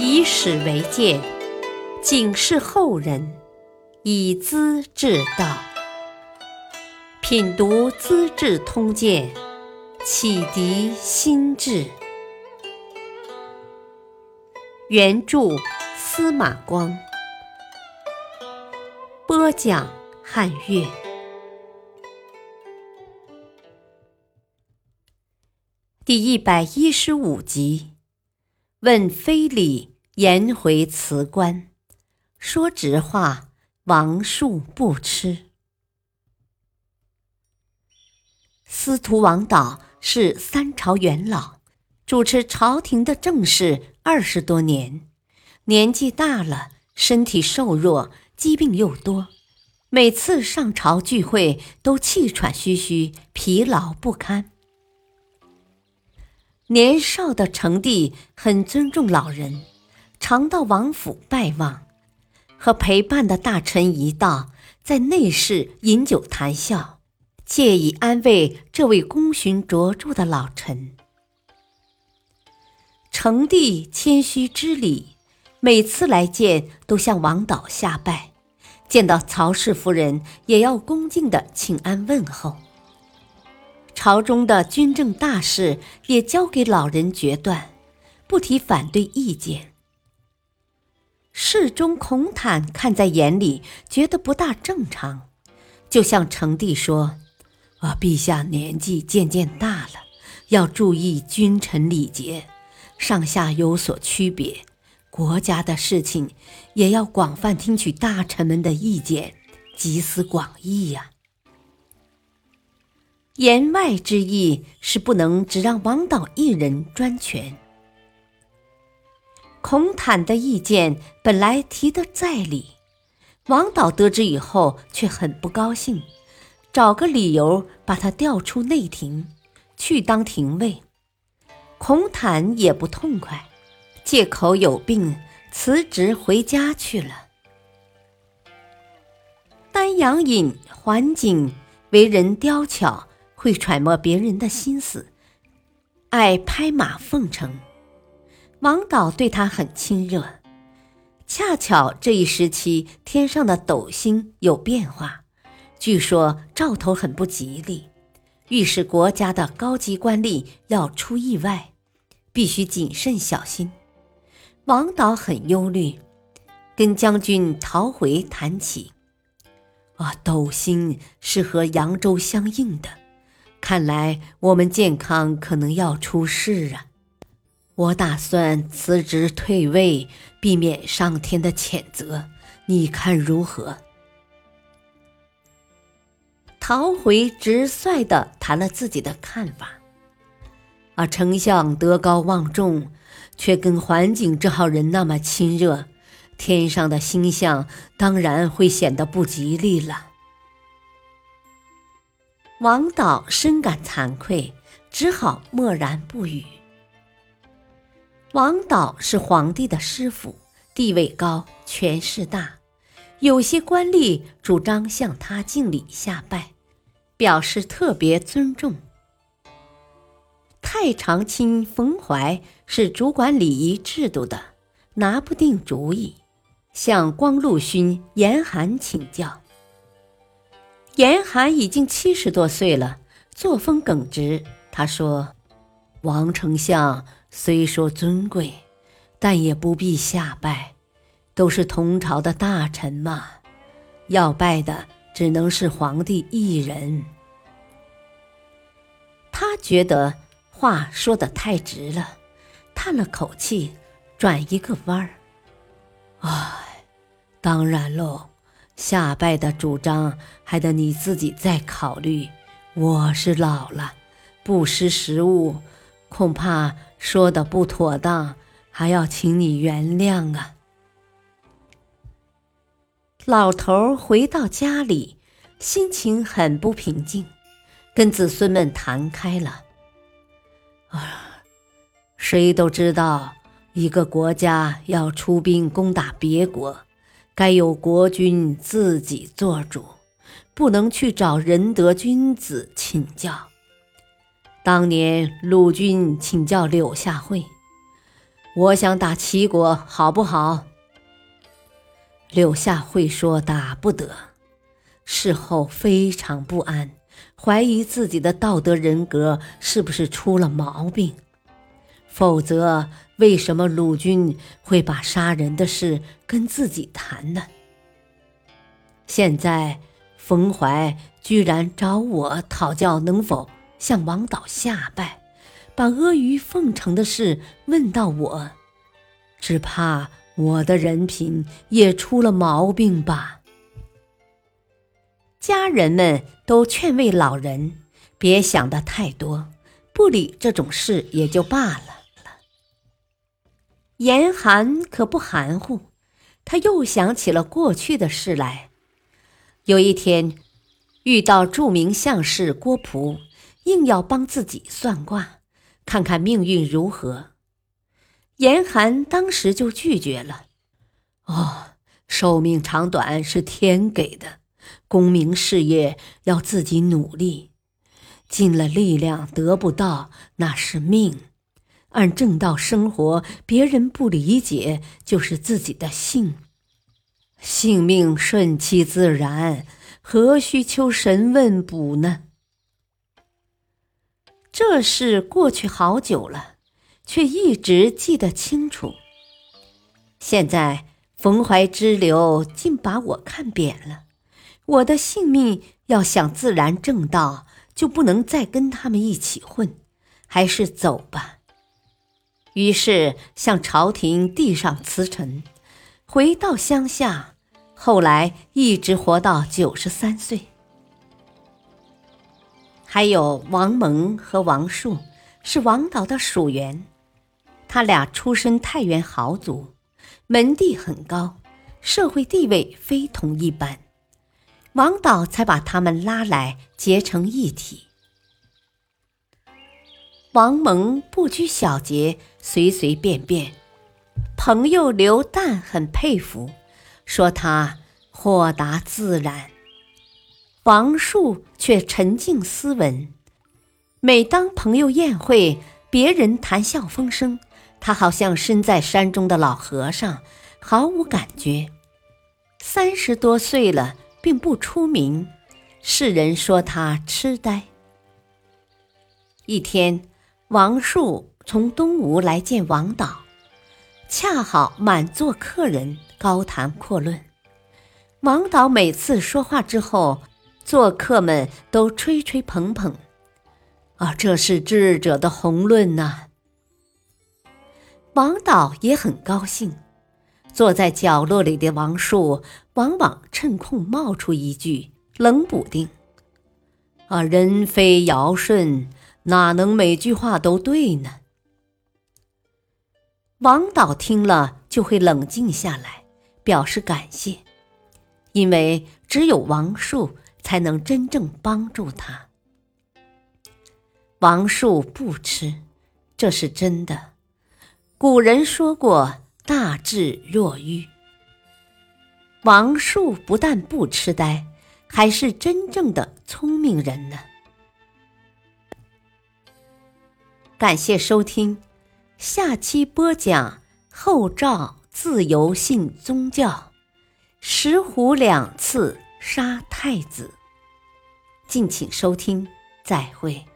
以史为鉴，警示后人，以资治道。品读《资治通鉴》，启迪心智。原著司马光，播讲汉乐。第一百一十五集，问非礼，颜回辞官，说直话，王树不吃。司徒王导是三朝元老，主持朝廷的政事二十多年，年纪大了，身体瘦弱，疾病又多，每次上朝聚会都气喘吁吁，疲劳不堪。年少的成帝很尊重老人，常到王府拜望，和陪伴的大臣一道在内室饮酒谈笑，借以安慰这位功勋卓著的老臣。成帝谦虚知礼，每次来见都向王导下拜，见到曹氏夫人也要恭敬的请安问候。朝中的军政大事也交给老人决断，不提反对意见。侍中孔坦看在眼里，觉得不大正常，就向成帝说：“啊，陛下年纪渐渐大了，要注意君臣礼节，上下有所区别。国家的事情也要广泛听取大臣们的意见，集思广益呀。”言外之意是不能只让王导一人专权。孔坦的意见本来提得在理，王导得知以后却很不高兴，找个理由把他调出内廷，去当廷尉。孔坦也不痛快，借口有病辞职回家去了。丹阳尹桓景为人刁巧。会揣摩别人的心思，爱拍马奉承。王导对他很亲热。恰巧这一时期天上的斗星有变化，据说兆头很不吉利，预示国家的高级官吏要出意外，必须谨慎小心。王导很忧虑，跟将军陶回谈起：“啊，斗星是和扬州相应的。”看来我们健康可能要出事啊！我打算辞职退位，避免上天的谴责。你看如何？陶回直率地谈了自己的看法。而，丞相德高望重，却跟桓景这号人那么亲热，天上的星象当然会显得不吉利了。王导深感惭愧，只好默然不语。王导是皇帝的师傅，地位高，权势大，有些官吏主张向他敬礼下拜，表示特别尊重。太常卿冯怀是主管礼仪制度的，拿不定主意，向光禄勋严寒请教。严寒已经七十多岁了，作风耿直。他说：“王丞相虽说尊贵，但也不必下拜，都是同朝的大臣嘛，要拜的只能是皇帝一人。”他觉得话说的太直了，叹了口气，转一个弯儿：“唉，当然喽。”下拜的主张还得你自己再考虑。我是老了，不识时务，恐怕说的不妥当，还要请你原谅啊。老头回到家里，心情很不平静，跟子孙们谈开了。啊，谁都知道，一个国家要出兵攻打别国。该由国君自己做主，不能去找仁德君子请教。当年鲁军请教柳下惠，我想打齐国，好不好？”柳下惠说：“打不得。”事后非常不安，怀疑自己的道德人格是不是出了毛病。否则，为什么鲁军会把杀人的事跟自己谈呢？现在，冯怀居然找我讨教能否向王导下拜，把阿谀奉承的事问到我，只怕我的人品也出了毛病吧。家人们都劝慰老人，别想的太多，不理这种事也就罢了。严寒可不含糊，他又想起了过去的事来。有一天，遇到著名相士郭璞，硬要帮自己算卦，看看命运如何。严寒当时就拒绝了。哦，寿命长短是天给的，功名事业要自己努力，尽了力量得不到，那是命。按正道生活，别人不理解就是自己的性。性命顺其自然，何须求神问卜呢？这事过去好久了，却一直记得清楚。现在冯怀之流竟把我看扁了，我的性命要想自然正道，就不能再跟他们一起混，还是走吧。于是向朝廷递上辞呈，回到乡下，后来一直活到九十三岁。还有王蒙和王树，是王导的属员，他俩出身太原豪族，门第很高，社会地位非同一般，王导才把他们拉来结成一体。王蒙不拘小节，随随便便。朋友刘旦很佩服，说他豁达自然。王树却沉静斯文。每当朋友宴会，别人谈笑风生，他好像身在山中的老和尚，毫无感觉。三十多岁了，并不出名，世人说他痴呆。一天。王树从东吴来见王导，恰好满座客人高谈阔论。王导每次说话之后，做客们都吹吹捧捧，啊，这是智者的宏论呐！王导也很高兴。坐在角落里的王树，往往趁空冒出一句，冷补丁：“啊，人非尧舜。”哪能每句话都对呢？王导听了就会冷静下来，表示感谢，因为只有王树才能真正帮助他。王树不吃，这是真的。古人说过“大智若愚”，王树不但不痴呆，还是真正的聪明人呢。感谢收听，下期播讲后赵自由信宗教，石虎两次杀太子。敬请收听，再会。